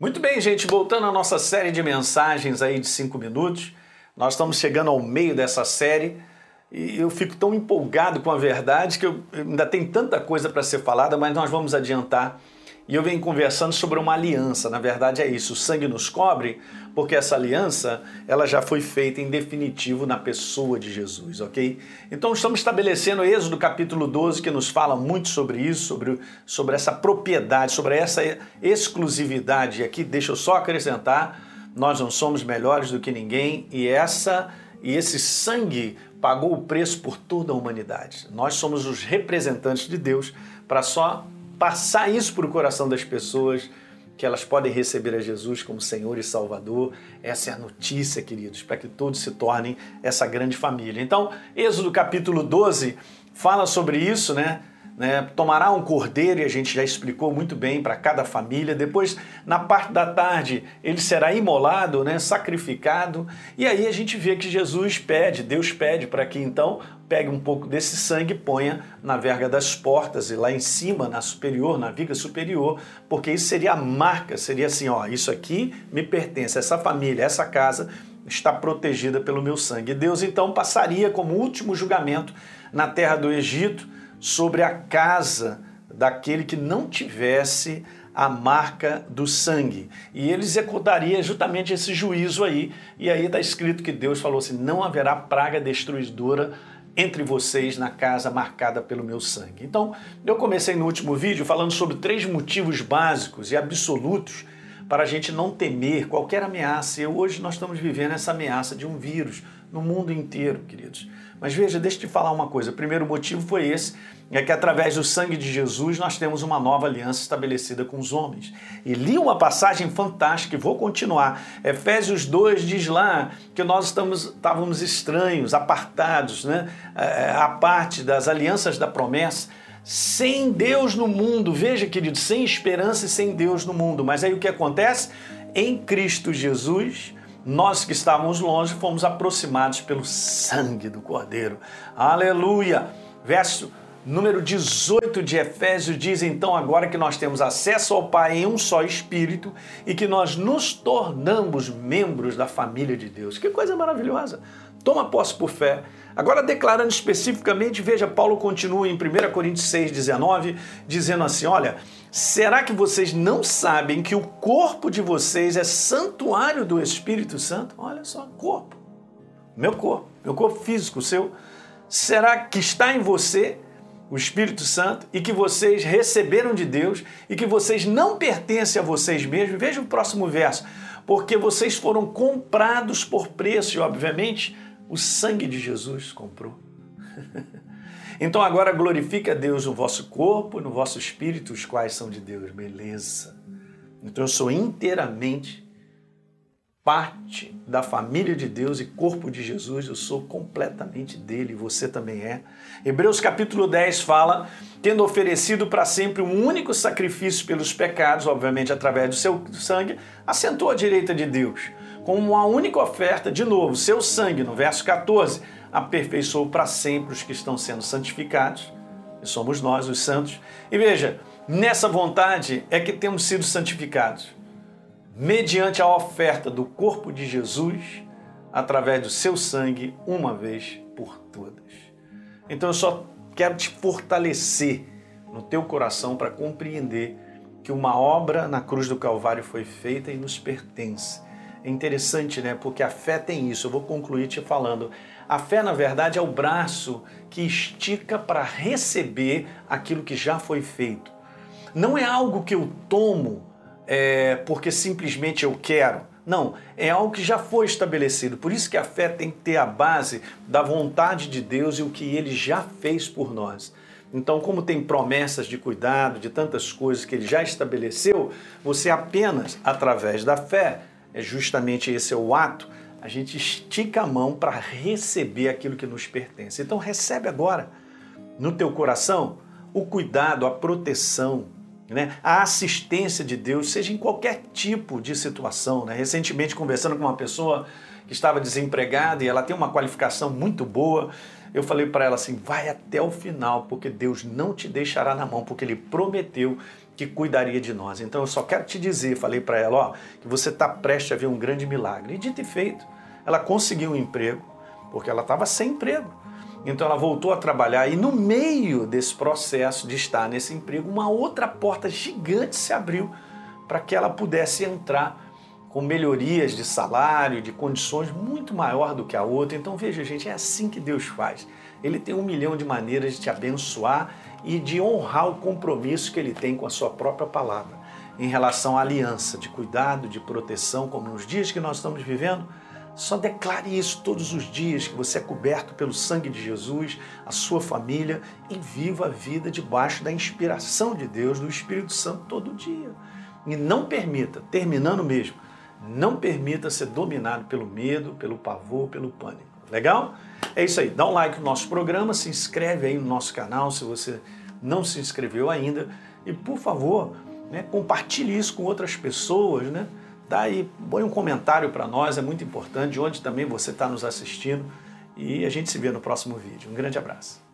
Muito bem, gente, voltando à nossa série de mensagens aí de cinco minutos, nós estamos chegando ao meio dessa série e eu fico tão empolgado com a verdade que eu, ainda tem tanta coisa para ser falada, mas nós vamos adiantar e eu venho conversando sobre uma aliança. Na verdade é isso, o sangue nos cobre, porque essa aliança, ela já foi feita em definitivo na pessoa de Jesus, OK? Então estamos estabelecendo Êxodo capítulo 12 que nos fala muito sobre isso, sobre, sobre essa propriedade, sobre essa exclusividade. E aqui deixa eu só acrescentar, nós não somos melhores do que ninguém e essa e esse sangue pagou o preço por toda a humanidade. Nós somos os representantes de Deus para só passar isso para o coração das pessoas, que elas podem receber a Jesus como Senhor e Salvador. Essa é a notícia, queridos, para que todos se tornem essa grande família. Então, Êxodo capítulo 12 fala sobre isso, né? né? Tomará um cordeiro, e a gente já explicou muito bem para cada família. Depois, na parte da tarde, ele será imolado, né? sacrificado. E aí a gente vê que Jesus pede, Deus pede para que então pegue um pouco desse sangue e ponha na verga das portas e lá em cima, na superior, na viga superior, porque isso seria a marca, seria assim, ó, isso aqui me pertence, essa família, essa casa está protegida pelo meu sangue. E Deus então passaria como último julgamento na terra do Egito, sobre a casa daquele que não tivesse a marca do sangue. E ele executaria justamente esse juízo aí. E aí está escrito que Deus falou assim: não haverá praga destruidora entre vocês na casa marcada pelo meu sangue. Então, eu comecei no último vídeo falando sobre três motivos básicos e absolutos para a gente não temer qualquer ameaça. E hoje nós estamos vivendo essa ameaça de um vírus no mundo inteiro, queridos. Mas veja, deixa eu te falar uma coisa. O primeiro motivo foi esse, é que através do sangue de Jesus nós temos uma nova aliança estabelecida com os homens. E li uma passagem fantástica e vou continuar. Efésios 2 diz lá que nós estamos, estávamos estranhos, apartados, né? É, a parte das alianças da promessa sem Deus no mundo. Veja, querido, sem esperança e sem Deus no mundo. Mas aí o que acontece? Em Cristo Jesus, nós que estávamos longe fomos aproximados pelo sangue do Cordeiro. Aleluia! Verso número 18 de Efésios diz então agora que nós temos acesso ao Pai em um só Espírito e que nós nos tornamos membros da família de Deus. Que coisa maravilhosa! Toma posse por fé. Agora, declarando especificamente, veja, Paulo continua em 1 Coríntios 6, 19, dizendo assim: Olha, será que vocês não sabem que o corpo de vocês é santuário do Espírito Santo? Olha só, corpo. Meu corpo, meu corpo físico, seu. Será que está em você o Espírito Santo e que vocês receberam de Deus e que vocês não pertencem a vocês mesmos? Veja o próximo verso. Porque vocês foram comprados por preço, e obviamente o sangue de Jesus comprou. então agora glorifique a Deus no vosso corpo, no vosso espírito, os quais são de Deus. Beleza. Então eu sou inteiramente parte da família de Deus e corpo de Jesus, eu sou completamente dele, você também é. Hebreus capítulo 10 fala: tendo oferecido para sempre um único sacrifício pelos pecados, obviamente através do seu sangue, assentou à direita de Deus com uma única oferta, de novo, seu sangue, no verso 14, aperfeiçoou para sempre os que estão sendo santificados, e somos nós, os santos. E veja, nessa vontade é que temos sido santificados, mediante a oferta do corpo de Jesus, através do seu sangue, uma vez por todas. Então eu só quero te fortalecer no teu coração para compreender que uma obra na cruz do Calvário foi feita e nos pertence é interessante, né? Porque a fé tem isso. Eu vou concluir te falando. A fé, na verdade, é o braço que estica para receber aquilo que já foi feito. Não é algo que eu tomo é, porque simplesmente eu quero. Não, é algo que já foi estabelecido. Por isso que a fé tem que ter a base da vontade de Deus e o que ele já fez por nós. Então, como tem promessas de cuidado, de tantas coisas que ele já estabeleceu, você apenas através da fé é justamente esse é o ato, a gente estica a mão para receber aquilo que nos pertence. Então recebe agora no teu coração o cuidado, a proteção, né? a assistência de Deus, seja em qualquer tipo de situação. Né? Recentemente, conversando com uma pessoa que estava desempregada e ela tem uma qualificação muito boa, eu falei para ela assim: vai até o final, porque Deus não te deixará na mão, porque Ele prometeu que cuidaria de nós. Então eu só quero te dizer, falei para ela, ó, que você está prestes a ver um grande milagre. E dito e feito, ela conseguiu um emprego, porque ela estava sem emprego. Então ela voltou a trabalhar e no meio desse processo de estar nesse emprego, uma outra porta gigante se abriu para que ela pudesse entrar com melhorias de salário, de condições muito maior do que a outra. Então veja, gente, é assim que Deus faz. Ele tem um milhão de maneiras de te abençoar e de honrar o compromisso que ele tem com a sua própria palavra em relação à aliança de cuidado, de proteção, como nos dias que nós estamos vivendo. Só declare isso todos os dias, que você é coberto pelo sangue de Jesus, a sua família, e viva a vida debaixo da inspiração de Deus, do Espírito Santo todo dia. E não permita, terminando mesmo, não permita ser dominado pelo medo, pelo pavor, pelo pânico. Legal? É isso aí. Dá um like no nosso programa, se inscreve aí no nosso canal se você não se inscreveu ainda. E por favor, né, compartilhe isso com outras pessoas, né? Dá aí, põe um comentário para nós, é muito importante, de onde também você está nos assistindo. E a gente se vê no próximo vídeo. Um grande abraço.